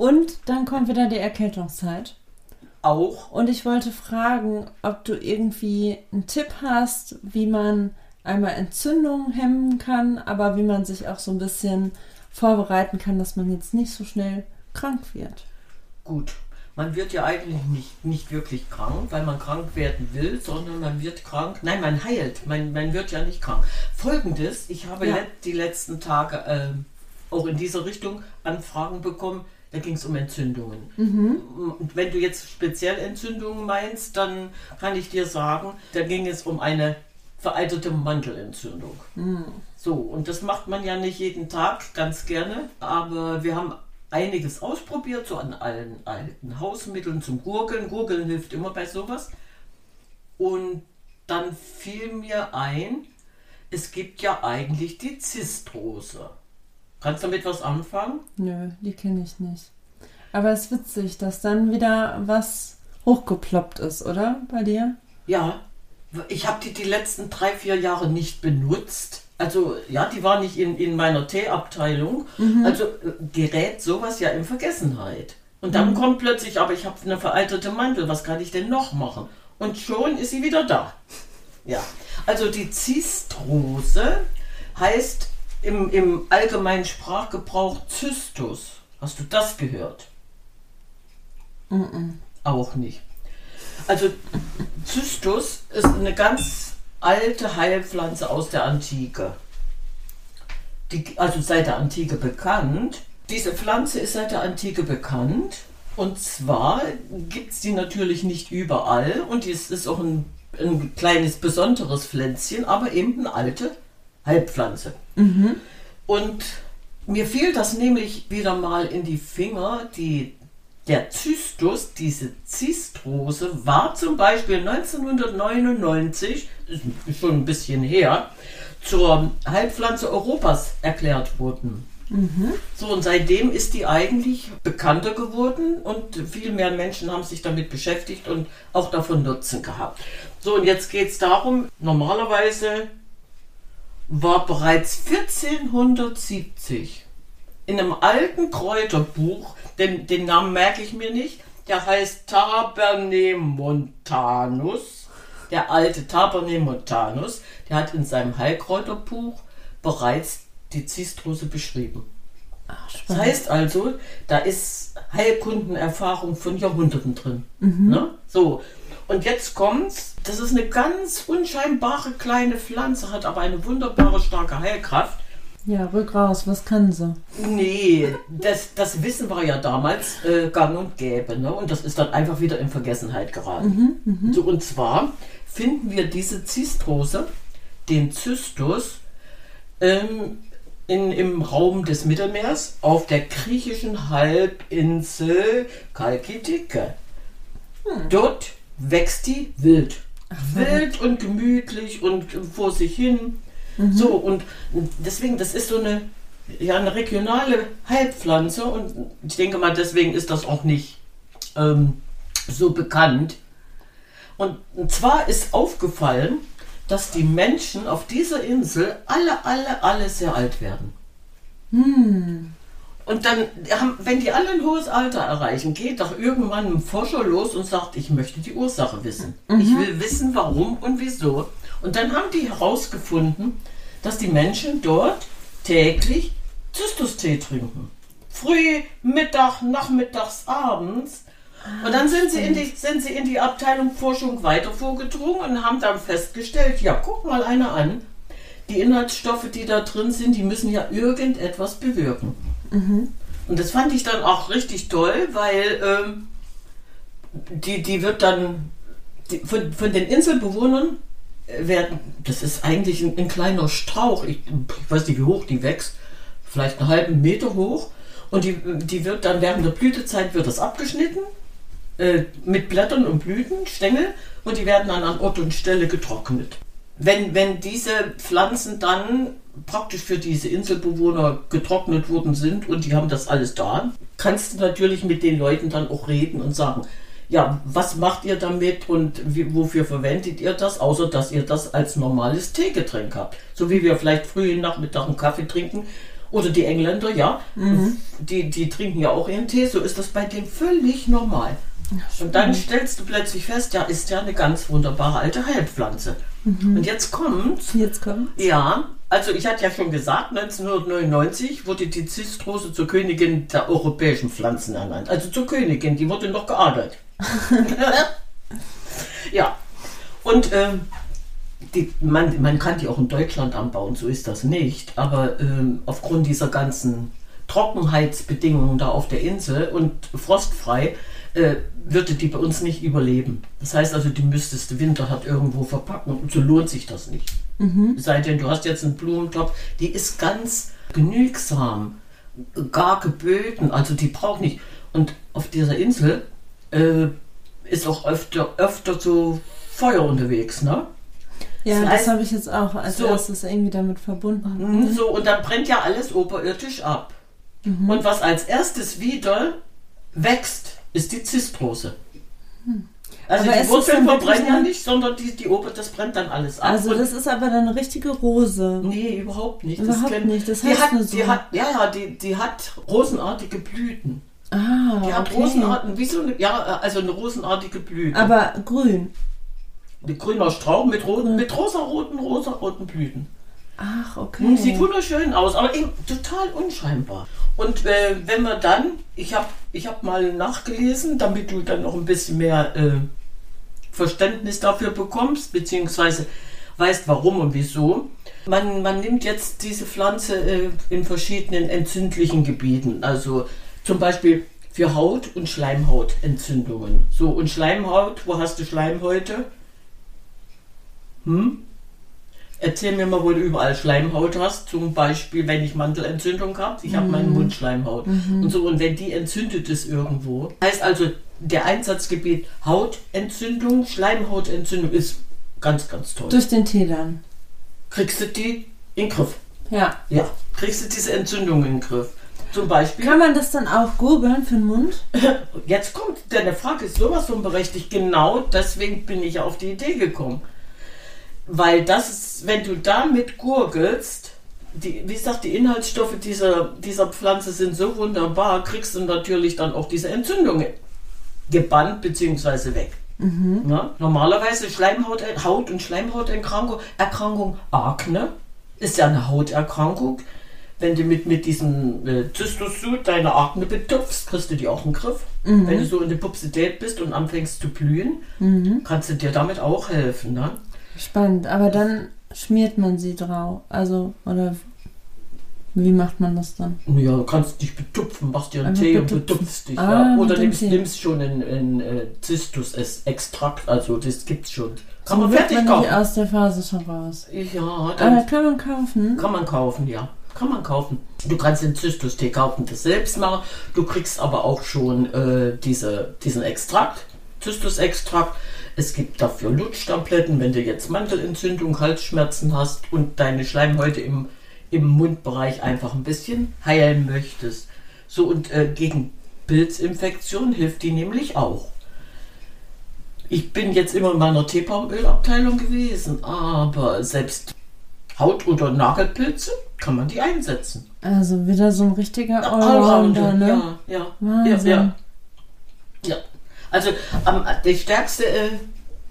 Und dann kommt wieder die Erkältungszeit. Auch. Und ich wollte fragen, ob du irgendwie einen Tipp hast, wie man einmal Entzündungen hemmen kann, aber wie man sich auch so ein bisschen vorbereiten kann, dass man jetzt nicht so schnell krank wird. Gut. Man wird ja eigentlich nicht, nicht wirklich krank, weil man krank werden will, sondern man wird krank. Nein, man heilt. Man, man wird ja nicht krank. Folgendes, ich habe Ja. die letzten Tage ähm, auch in diese Richtung Anfragen bekommen. Da ging es um Entzündungen. Und wenn du jetzt speziell Entzündungen meinst, dann kann ich dir sagen, da ging es um eine veraltete Mandelentzündung. So, und das macht man ja nicht jeden Tag ganz gerne, aber wir haben einiges ausprobiert, so an allen alten Hausmitteln zum Gurgeln. Gurgeln hilft immer bei sowas. Und dann fiel mir ein, es gibt ja eigentlich die Zistrose. Kannst du damit was anfangen? Nö, die kenne ich nicht. Aber es ist witzig, dass dann wieder was hochgeploppt ist, oder? Bei dir? Ja, ich habe die die letzten drei, vier Jahre nicht benutzt. Also ja, die war nicht in, in meiner Teeabteilung. Also äh, gerät sowas ja in Vergessenheit. Und dann kommt plötzlich, aber ich habe eine veraltete Mandel, was kann ich denn noch machen? Und schon ist sie wieder da. Ja, also die Zistrose heißt im, im allgemeinen Sprachgebrauch Zystus. Hast du das gehört? Auch nicht. Also Zystus ist eine ganz alte Heilpflanze aus der Antike. Die, also seit der Antike bekannt. Diese Pflanze ist seit der Antike bekannt. Und zwar gibt es die natürlich nicht überall. Und es ist auch ein, ein kleines besonderes Pflänzchen, aber eben eine alte Heilpflanze. Und mir fiel das nämlich wieder mal in die Finger, die, der Zystus, diese Zistrose, war zum Beispiel 1999, ist schon ein bisschen her, zur Heilpflanze Europas erklärt worden. So, und seitdem ist die eigentlich bekannter geworden und viel mehr Menschen haben sich damit beschäftigt und auch davon Nutzen gehabt. So, und jetzt geht es darum, normalerweise war bereits 1470 in einem alten Kräuterbuch, den, den Namen merke ich mir nicht, der heißt Tabernemontanus, der alte Tabernemontanus, der hat in seinem Heilkräuterbuch bereits die Zistrose beschrieben. Das heißt also, da ist Heilkundenerfahrung von Jahrhunderten drin. Ne? So, und jetzt kommt's. Das ist eine ganz unscheinbare kleine Pflanze, hat aber eine wunderbare starke Heilkraft. Ja, rück raus, was kann sie? Nee, das, das Wissen war ja damals äh, gang und gäbe. Ne? Und das ist dann einfach wieder in Vergessenheit geraten. So, und zwar finden wir diese Zistrose, den Zystus, ähm, in, im Raum des Mittelmeers auf der griechischen Halbinsel Kalkitike. Dort wächst die wild. wild und gemütlich und vor sich hin. So, und deswegen, das ist so eine, ja, eine regionale Heilpflanze und ich denke mal, deswegen ist das auch nicht ähm, so bekannt. Und, und zwar ist aufgefallen, dass die Menschen auf dieser Insel alle, alle, alle sehr alt werden. Und dann, wenn die alle ein hohes Alter erreichen, geht doch irgendwann ein Forscher los und sagt, ich möchte die Ursache wissen. Ich will wissen, warum und wieso. Und dann haben die herausgefunden, dass die Menschen dort täglich Zystustee trinken. Früh, Mittag, nachmittags, abends. Und dann sind sie, in die, sind sie in die Abteilung Forschung weiter vorgedrungen und haben dann festgestellt, ja, guck mal einer an, die Inhaltsstoffe, die da drin sind, die müssen ja irgendetwas bewirken. Und das fand ich dann auch richtig toll, weil ähm, die, die wird dann die, von, von den Inselbewohnern äh, werden, das ist eigentlich ein, ein kleiner Strauch, ich, ich weiß nicht, wie hoch die wächst, vielleicht einen halben Meter hoch. Und die, die wird dann während der Blütezeit wird das abgeschnitten äh, mit Blättern und Blüten, Stängel und die werden dann an Ort und Stelle getrocknet. Wenn, wenn diese Pflanzen dann praktisch für diese Inselbewohner getrocknet worden sind und die haben das alles da, kannst du natürlich mit den Leuten dann auch reden und sagen, ja, was macht ihr damit und wie, wofür verwendet ihr das, außer dass ihr das als normales Teegetränk habt. So wie wir vielleicht früh Nachmittag einen Kaffee trinken. Oder die Engländer, ja, mhm. die, die trinken ja auch ihren Tee, so ist das bei denen völlig normal. Ja, und dann stellst du plötzlich fest, ja, ist ja eine ganz wunderbare alte Heilpflanze. Mhm. Und jetzt kommt. Jetzt kommt. Ja, also ich hatte ja schon gesagt, 1999 wurde die Zistrose zur Königin der europäischen Pflanzen ernannt. Also zur Königin, die wurde noch geadelt. ja. Und ähm, die, man, man kann die auch in Deutschland anbauen, so ist das nicht. Aber ähm, aufgrund dieser ganzen Trockenheitsbedingungen da auf der Insel und frostfrei äh, würde die bei uns nicht überleben. Das heißt also, die müsstest du winterhart irgendwo verpacken und so lohnt sich das nicht. Mhm. Sei denn, du hast jetzt einen Blumentopf, die ist ganz genügsam, gar geböten, also die braucht nicht. Und auf dieser Insel äh, ist auch öfter, öfter so Feuer unterwegs, ne? Ja, das, heißt, das habe ich jetzt auch als so, erstes irgendwie damit verbunden. Mhm, so, und dann brennt ja alles oberirdisch ab. Mhm. Und was als erstes wieder wächst, ist die Zistrose. Hm. Also aber die Wurzeln verbrennen ja nicht, sondern die, die Ober, das brennt dann alles ab. Also das ist aber dann eine richtige Rose. Nee, überhaupt nicht. Überhaupt das nicht. Das heißt die hat, so. die hat, ja, ja, die, die hat rosenartige Blüten. Ah, Die hat okay. rosenartigen, wie so eine, ja, also eine rosenartige Blüte. Aber grün. Eine grüner Strauch mit, roten, mit rosaroten, rosaroten Blüten. Ach, okay. Hm, sieht wunderschön aus, aber eben total unscheinbar. Und äh, wenn man dann, ich habe ich hab mal nachgelesen, damit du dann noch ein bisschen mehr äh, Verständnis dafür bekommst, beziehungsweise weißt warum und wieso. Man, man nimmt jetzt diese Pflanze äh, in verschiedenen entzündlichen Gebieten, also zum Beispiel für Haut- und Schleimhautentzündungen. So, und Schleimhaut, wo hast du Schleimhäute? Hm? Erzähl mir mal, wo du überall Schleimhaut hast. Zum Beispiel, wenn ich Mandelentzündung habe. Ich habe mhm. meine Mundschleimhaut. Mhm. Und so, und wenn die entzündet ist irgendwo. Heißt also, der Einsatzgebiet Hautentzündung, Schleimhautentzündung ist ganz, ganz toll. Durch den Tee dann. Kriegst du die in den Griff. Ja. Ja, kriegst du diese Entzündung in den Griff. Zum Beispiel. Kann man das dann auch gurgeln für den Mund? Jetzt kommt, deine Frage ist sowas von berechtigt. Genau deswegen bin ich auf die Idee gekommen. Weil das ist, wenn du damit gurgelst, die, wie gesagt, die Inhaltsstoffe dieser, dieser Pflanze sind so wunderbar, kriegst du natürlich dann auch diese Entzündungen gebannt bzw. weg. Mhm. Ja, normalerweise Schleimhaut, Haut- und Schleimhauterkrankung, Erkrankung Akne ist ja eine Hauterkrankung. Wenn du mit, mit diesem äh, Zystosud deine Akne betupfst, kriegst du die auch den Griff. Mhm. Wenn du so in der Pupsität bist und anfängst zu blühen, mhm. kannst du dir damit auch helfen. Ne? Spannend, aber dann schmiert man sie drauf. Also, oder wie macht man das dann? Ja, du kannst dich betupfen, machst dir einen Tee betupfen. und betupfst dich. Ah, ja. Oder nimmst, nimmst schon einen, einen äh, Zistus-Extrakt, also das gibt's schon. Kann so man fertig man kaufen. aus der Phase schon raus. Ja, dann Aber kann man kaufen. Kann man kaufen, ja. Kann man kaufen. Du kannst den Zystus-Tee kaufen, das selbst machen. Du kriegst aber auch schon äh, diese, diesen Extrakt, Zystus-Extrakt. Es gibt dafür Lutschtabletten, wenn du jetzt Mandelentzündung, Halsschmerzen hast und deine Schleimhäute im, im Mundbereich einfach ein bisschen heilen möchtest. So und äh, gegen Pilzinfektion hilft die nämlich auch. Ich bin jetzt immer in meiner Teebaumölabteilung gewesen, aber selbst Haut- oder Nagelpilze kann man die einsetzen. Also wieder so ein richtiger Allrounder, ne? Ja, ja. Wahnsinn. Ja, ja. ja. Also ähm, die stärkste äh,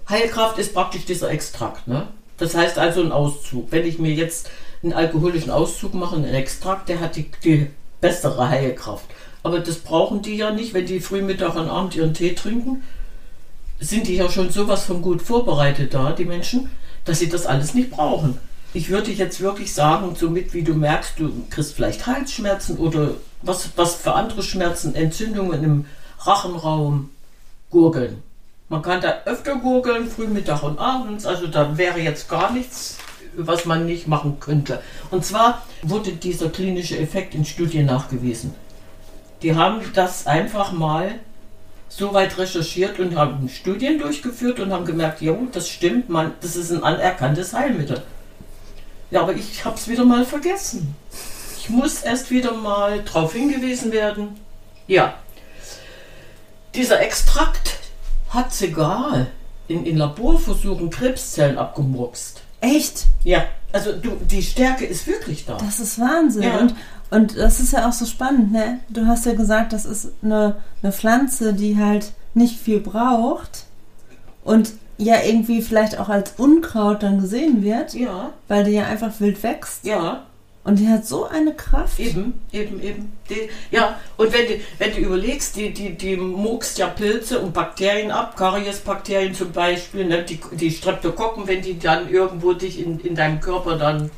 Heilkraft ist praktisch dieser Extrakt. Ne? Das heißt also ein Auszug. Wenn ich mir jetzt einen alkoholischen Auszug mache, einen Extrakt, der hat die, die bessere Heilkraft. Aber das brauchen die ja nicht, wenn die früh, Mittag und Abend ihren Tee trinken. Sind die ja schon sowas von gut vorbereitet da, die Menschen, dass sie das alles nicht brauchen. Ich würde jetzt wirklich sagen, somit wie du merkst, du kriegst vielleicht Halsschmerzen oder was, was für andere Schmerzen, Entzündungen im Rachenraum, gurgeln. Man kann da öfter gurgeln, früh, Mittag und abends. Also da wäre jetzt gar nichts, was man nicht machen könnte. Und zwar wurde dieser klinische Effekt in Studien nachgewiesen. Die haben das einfach mal so weit recherchiert und haben Studien durchgeführt und haben gemerkt, ja, das stimmt, man, das ist ein anerkanntes Heilmittel. Ja, aber ich habe es wieder mal vergessen. Ich muss erst wieder mal darauf hingewiesen werden. Ja, dieser Extrakt hat sogar in, in Laborversuchen Krebszellen abgemurkst. Echt? Ja, also du, die Stärke ist wirklich da. Das ist Wahnsinn. Ja. Und, und das ist ja auch so spannend, ne? Du hast ja gesagt, das ist eine, eine Pflanze, die halt nicht viel braucht und ja irgendwie vielleicht auch als Unkraut dann gesehen wird, Ja, weil die ja einfach wild wächst. ja, Und die hat so eine Kraft. eben, eben, eben. Die, ja, und wenn du, wenn du überlegst, die, die, die muckst ja Pilze und Bakterien ab, Kariesbakterien zum Beispiel, ne? die, die Streptokokken, wenn die dann irgendwo dich in, in deinem Körper dann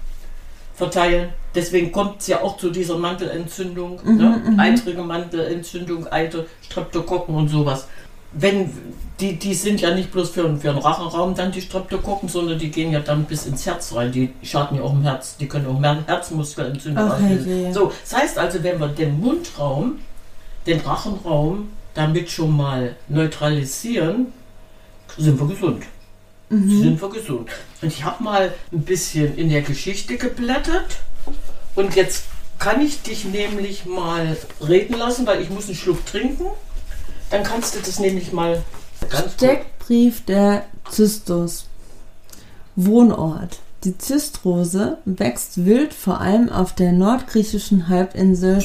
verteilen. Deswegen kommt es ja auch zu dieser Mandelentzündung, ne? eitrige Mandelentzündung, Eiter, Streptokokken und sowas. Wenn, die, die sind ja nicht bloß für, für den Rachenraum dann die Streptokokken, sondern die gehen ja dann bis ins Herz rein. Die schaden ja auch im Herz, die können auch mehr Herzmuskelentzündung auslösen. herrje. So, das heißt also, wenn wir den Mundraum, den Rachenraum damit schon mal neutralisieren, sind wir gesund. Sind wir gesund. Und ich habe mal ein bisschen in der Geschichte geblättert und jetzt kann ich dich nämlich mal reden lassen, weil ich muss einen Schluck trinken. Dann kannst du das nämlich mal. Steckbrief der Zystus. Wohnort. Die Zystrose wächst wild vor allem auf der nordgriechischen Halbinsel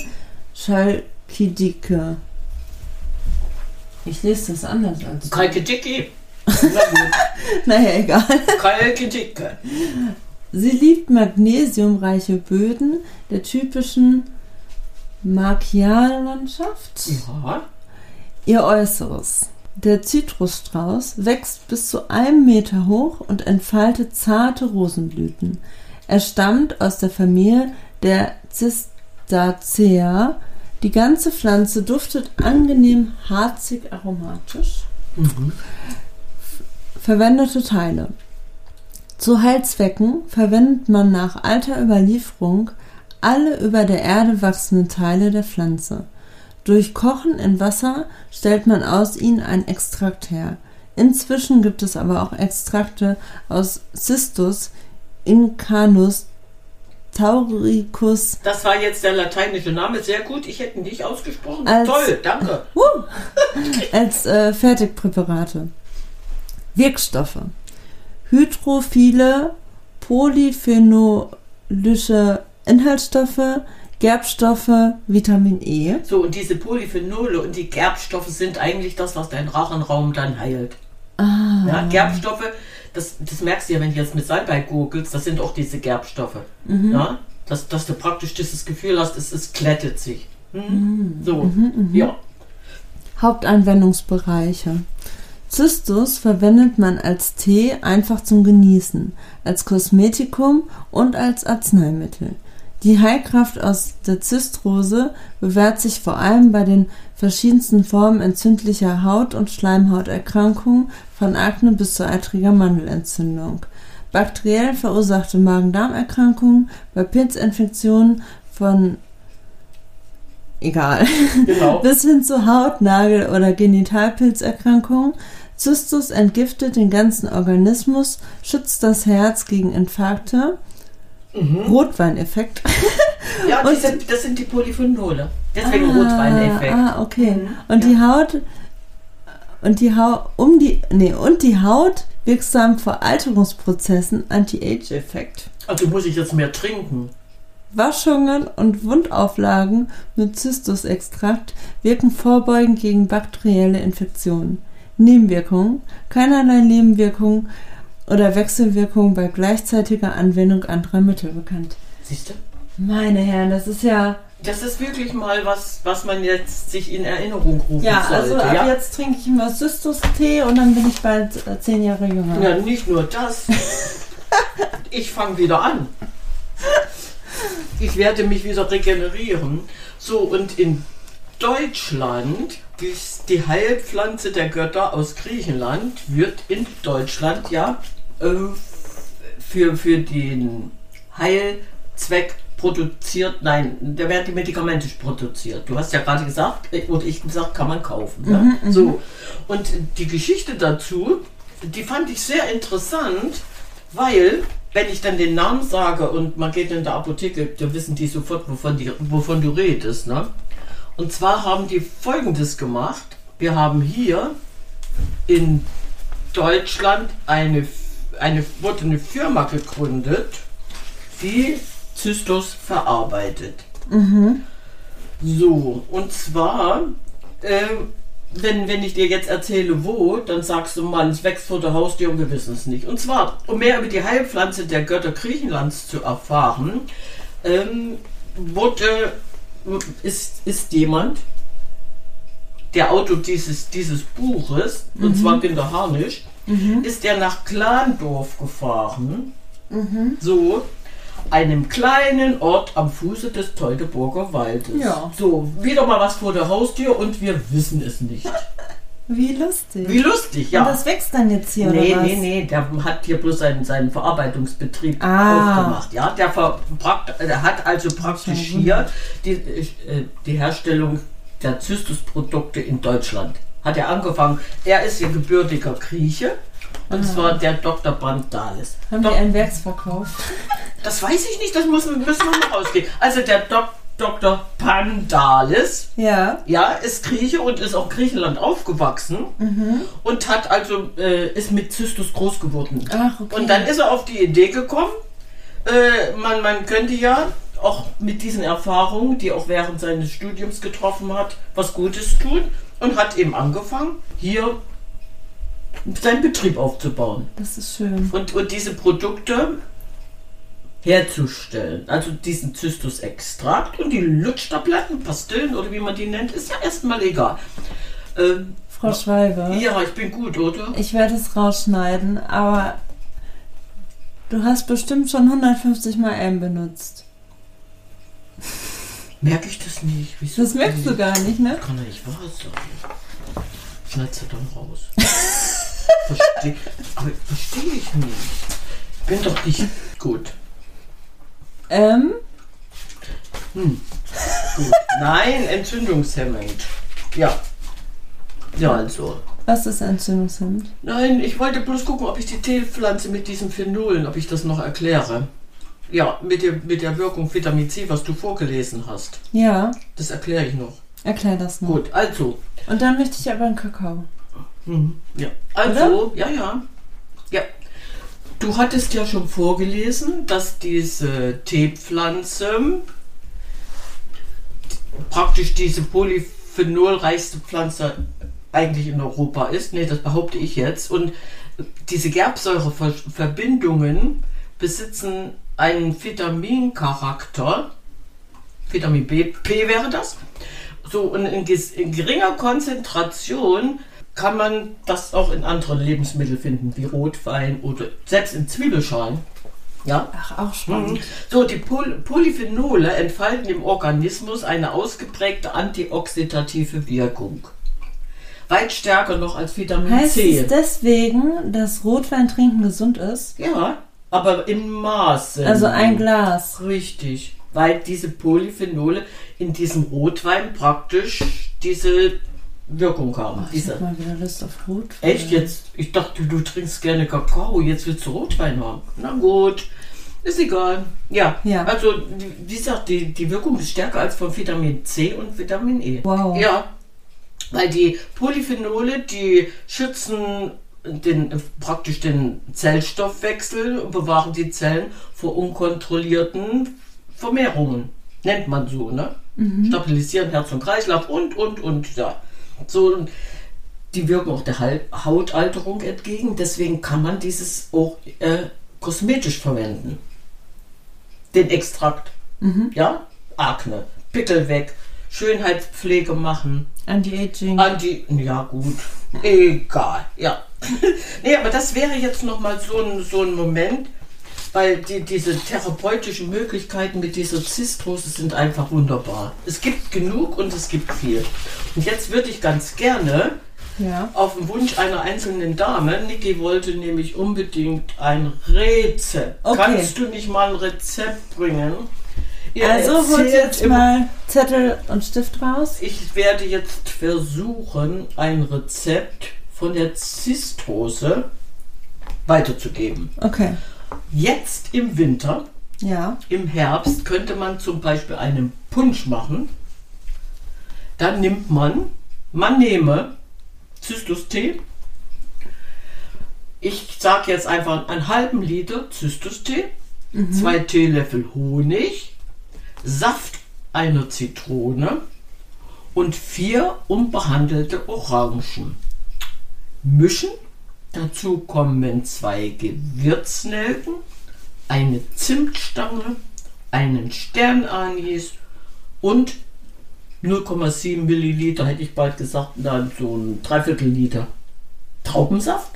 Chalkidike. Ich lese das anders als du. Na gut, Naja, egal. Kalkedicke. Sie liebt magnesiumreiche Böden der typischen Markiallandschaft. Ja, Ihr Äußeres. Der Zitrusstrauß wächst bis zu einem Meter hoch und entfaltet zarte Rosenblüten. Er stammt aus der Familie der Cistacea. Die ganze Pflanze duftet angenehm harzig aromatisch. Verwendete Teile. Zu Heilzwecken verwendet man nach alter Überlieferung alle über der Erde wachsenden Teile der Pflanze. Durch Kochen in Wasser stellt man aus ihnen einen Extrakt her. Inzwischen gibt es aber auch Extrakte aus Cistus, Incanus, Tauricus, das war jetzt der lateinische Name. Sehr gut, ich hätte ihn nicht ausgesprochen. Als- Toll, danke. als äh, Fertigpräparate. Wirkstoffe. Hydrophile, polyphenolische Inhaltsstoffe, Gerbstoffe, Vitamin E. So, und diese Polyphenole und die Gerbstoffe sind eigentlich das, was deinen Rachenraum dann heilt. Ah, Ja, Gerbstoffe, das, das merkst du ja, wenn du jetzt mit Salbei googelst, das sind auch diese Gerbstoffe. Mhm. Ja, dass, dass du praktisch dieses Gefühl hast, es, es glättet sich. Hm? Mhm. So, ja. Hauptanwendungsbereiche. Zystus verwendet man als Tee einfach zum Genießen, als Kosmetikum und als Arzneimittel. Die Heilkraft aus der Zystrose bewährt sich vor allem bei den verschiedensten Formen entzündlicher Haut- und Schleimhauterkrankungen, von Akne bis zu eitriger Mandelentzündung. Bakteriell verursachte Magen-Darm-Erkrankungen, bei Pilzinfektionen von egal Genau. bis hin zu Haut-, Nagel- oder Genitalpilzerkrankungen. Zystus entgiftet den ganzen Organismus, schützt das Herz gegen Infarkte. Rotweineffekt. Ja, Und- sind, das sind die Polyphenole. Deswegen Rotweineffekt. Ah, okay. Mhm, Und ja. die Haut und die Haut um die nee, und die Haut wirksam vor Alterungsprozessen Anti-Age-Effekt. Also muss ich jetzt mehr trinken. Waschungen und Wundauflagen mit Zystusextrakt wirken vorbeugend gegen bakterielle Infektionen. Nebenwirkungen, keinerlei Nebenwirkungen oder Wechselwirkungen bei gleichzeitiger Anwendung anderer Mittel bekannt. Siehst du? Meine Herren, das ist ja. Das ist wirklich mal was, was man jetzt sich in Erinnerung rufen Ja, also sollte. ab ja? jetzt trinke ich immer Zystus-Tee und dann bin ich bald äh, zehn Jahre jünger. ja, nicht nur das. ich fange wieder an. Ich werde mich wieder regenerieren. So, und in Deutschland, die, die Heilpflanze der Götter aus Griechenland, wird in Deutschland ja für, für den Heilzweck produziert, nein, da werden die Medikamente produziert. Du hast ja gerade gesagt, äh, oder ich gesagt, kann man kaufen. Ne? so. Und die Geschichte dazu, die fand ich sehr interessant, weil, wenn ich dann den Namen sage und man geht in der Apotheke, da wissen die sofort, wovon, die, wovon du redest. Ne? Und zwar haben die folgendes gemacht. Wir haben hier in Deutschland eine, eine, wurde eine Firma gegründet, die Zystos verarbeitet. So, und zwar, äh, wenn, wenn ich dir jetzt erzähle, wo, dann sagst du, Mann, es wächst vor der Haustür und wir wissen es nicht. Und zwar, um mehr über die Heilpflanze der Götter Griechenlands zu erfahren, ähm, wurde, ist, ist jemand, der Autor dieses, dieses Buches, und zwar Günter Harnisch, ist er nach Klandorf gefahren. So, einem kleinen Ort am Fuße des Teutoburger Waldes. Ja. So, wieder mal was vor der Haustür und wir wissen es nicht. Wie lustig. Wie lustig, ja. Und das wächst dann jetzt hier, Nee, oder was? nee, nee, der hat hier bloß seinen, seinen Verarbeitungsbetrieb Ah. aufgemacht. Ja, der, verprakt, der hat also praktisch hier die, äh, die Herstellung der Zystus-Produkte in Deutschland. Hat er angefangen. Er ist hier gebürtiger Grieche. Und zwar der Dr. Bandalis. Haben die Dok- einen Werksverkauf? das weiß ich nicht, das muss, müssen wir noch rausgehen. Also der Dok Dr. Pandalis, Ja. ja, ist Grieche und ist auch Griechenland aufgewachsen und hat also äh, ist mit Zystus groß geworden. Ach, okay. Und dann ist er auf die Idee gekommen, äh, man, man könnte ja auch mit diesen Erfahrungen, die er auch während seines Studiums getroffen hat, was Gutes tun und hat eben angefangen, hier seinen Betrieb aufzubauen Das ist schön. und, und diese Produkte herzustellen. Also diesen Zystus-Extrakt und die Lutschtabletten, Pastillen oder wie man die nennt, ist ja erstmal egal. Ähm, Frau Schwalbe, ja, ich bin gut, oder? ich werde es rausschneiden, aber du hast bestimmt schon 150 Mal M benutzt. Merke ich das nicht? Wieso Das merkst du gar nicht, ne? Kann ja nicht wahr sein. Schneid's dann raus. Verstehe aber verstehe ich nicht. Ich bin doch nicht gut. Ähm, gut. Nein, entzündungshemmend. Ja. Ja, also. was ist Entzündungshemd? Nein, ich wollte bloß gucken, ob ich die Teepflanze mit diesen Phenolen, ob ich das noch erkläre. Ja, mit der, mit der Wirkung Vitamin C, was du vorgelesen hast. Ja, Das erkläre ich noch. erklär das noch. Gut, also. Und dann möchte ich aber einen Kakao. Mhm. Ja. Also, ja, ja. Ja. Du hattest ja schon vorgelesen, dass diese Teepflanze praktisch diese polyphenolreichste Pflanze eigentlich in Europa ist. Nee, das behaupte ich jetzt. Und diese Gerbsäureverbindungen besitzen einen Vitamincharakter. Vitamin B, P wäre das. So, und in, in geringer Konzentration kann man das auch in anderen Lebensmitteln finden, wie Rotwein oder selbst in Zwiebelschalen. Ja. Ach, auch spannend. So, die Poly Polyphenole entfalten im Organismus eine ausgeprägte antioxidative Wirkung. Weit stärker noch als Vitamin Heißt C. es deswegen, dass Rotwein trinken gesund ist? ja, aber in Maßen. Also ein Glas. Richtig, weil diese Polyphenole in diesem Rotwein praktisch diese Wirkung haben. Oh, ich diese, hab mal wieder Lust auf Rotwein. Echt jetzt? Ich dachte, du trinkst gerne Kakao, jetzt willst du Rotwein haben. Na gut, ist egal. Ja, Ja. also wie wie gesagt, die, die Wirkung ist stärker als von Vitamin C und Vitamin E. Wow. Ja, weil die Polyphenole, die schützen den, praktisch den Zellstoffwechsel und bewahren die Zellen vor unkontrollierten Vermehrungen. Nennt man so, ne? Stabilisieren Herz und Kreislauf und, und, und, ja. So, die wirken auch der Hautalterung entgegen, deswegen kann man dieses auch äh, kosmetisch verwenden. Den Extrakt. Ja? Akne, Pickel weg, Schönheitspflege machen. Anti-Aging. Anti, ja gut, egal, ja. nee, aber das wäre jetzt nochmal so ein, so ein Moment, weil die, diese therapeutischen Möglichkeiten mit dieser Zistrose sind einfach wunderbar. Es gibt genug und es gibt viel. Und jetzt würde ich ganz gerne Ja. auf den Wunsch einer einzelnen Dame, Niki wollte nämlich unbedingt ein Rezept. Okay. Kannst du nicht mal ein Rezept bringen? Ihr Also holt jetzt mal Zettel und Stift raus. Ich werde jetzt versuchen, ein Rezept von der Zistose weiterzugeben. Okay. Jetzt im Winter, Ja. im Herbst, könnte man zum Beispiel einen Punsch machen. Dann nimmt man, man nehme Zystustee. Ich sage jetzt einfach einen halben Liter Zystustee, zwei Teelöffel Honig, Saft einer Zitrone und vier unbehandelte Orangen. Mischen. Dazu kommen zwei Gewürznelken, eine Zimtstange, einen Sternanis und 0,7 Milliliter, hätte ich bald gesagt, dann so ein Dreiviertel Liter Traubensaft,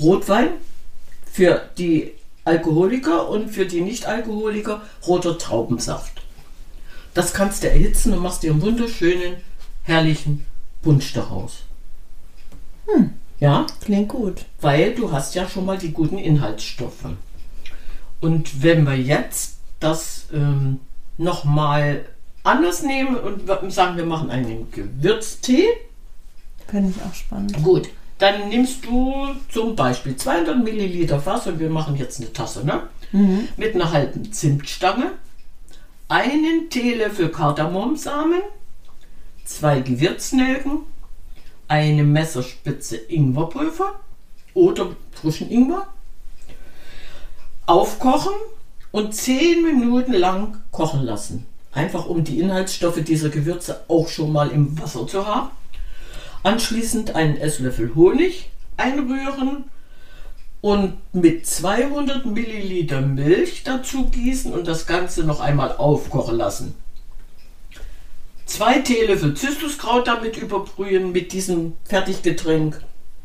Rotwein für die Alkoholiker und für die Nicht-Alkoholiker roter Traubensaft. Das kannst du erhitzen und machst dir einen wunderschönen, herrlichen Punsch daraus. Ja, Klingt gut. weil du hast ja schon mal die guten Inhaltsstoffe. Und wenn wir jetzt das ähm, nochmal anders nehmen und sagen, wir machen einen Gewürztee, Finde ich auch spannend. gut, dann nimmst du zum Beispiel 200 Milliliter Wasser und wir machen jetzt eine Tasse, ne? Mhm. Mit einer halben Zimtstange, einen Teelöffel Kardamomsamen, zwei Gewürznelken, eine Messerspitze Ingwerpulver oder frischen Ingwer, aufkochen und 10 Minuten lang kochen lassen. Einfach um die Inhaltsstoffe dieser Gewürze auch schon mal im Wasser zu haben. Anschließend einen Esslöffel Honig einrühren und mit 200 Milliliter Milch dazu gießen und das Ganze noch einmal aufkochen lassen. Zwei Teelöffel Zystuskraut damit überbrühen mit diesem Fertiggetränk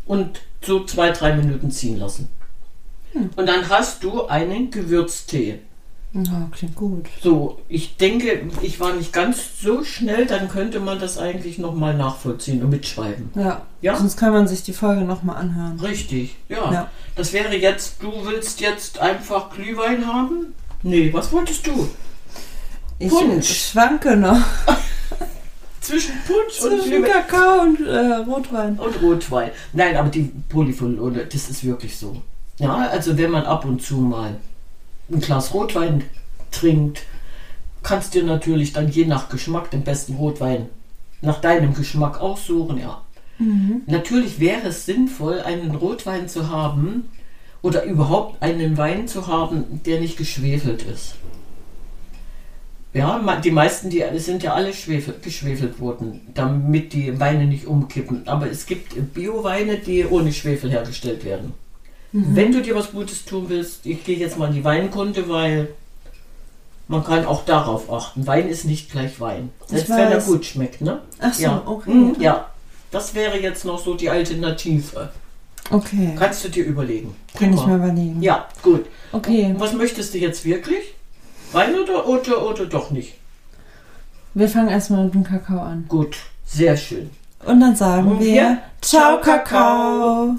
und so zwei, drei Minuten ziehen lassen. Und dann hast du einen Gewürztee. Ja, klingt gut. So, ich denke, ich war nicht ganz so schnell, dann könnte man das eigentlich nochmal nachvollziehen und mitschreiben. Ja. Ja? Sonst kann man sich die Folge nochmal anhören. Richtig, ja. Ja. Das wäre jetzt, du willst jetzt einfach Glühwein haben? Nee, was wolltest du? Ich Punsch. schwanke noch Zwischen Punsch und Glühwein Kakao und äh, Rotwein. und Rotwein. Nein, aber die Polyphenole, das ist wirklich so. Ja, also wenn man ab und zu mal ein Glas Rotwein trinkt, kannst dir natürlich dann je nach Geschmack den besten Rotwein nach deinem Geschmack aussuchen, ja. Natürlich wäre es sinnvoll, einen Rotwein zu haben oder überhaupt einen Wein zu haben, der nicht geschwefelt ist. Ja, die meisten, die sind ja alle schwefel, geschwefelt worden, damit die Weine nicht umkippen. Aber es gibt Bio-Weine, die ohne Schwefel hergestellt werden. Wenn du dir was Gutes tun willst, ich gehe jetzt mal in die Weinkunde, weil man kann auch darauf achten. Wein ist nicht gleich Wein. Selbst wenn er gut schmeckt, ne? Ach so, ja. okay. Mhm, ja, das wäre jetzt noch so die Alternative. Okay. Kannst du dir überlegen. Kann ich mal überlegen. Ja, gut. Okay. Was möchtest du jetzt wirklich? Wein oder, oder, oder doch nicht? Wir fangen erstmal mit dem Kakao an. Gut, sehr schön. Und dann sagen Und wir wir, Ciao. Kakao.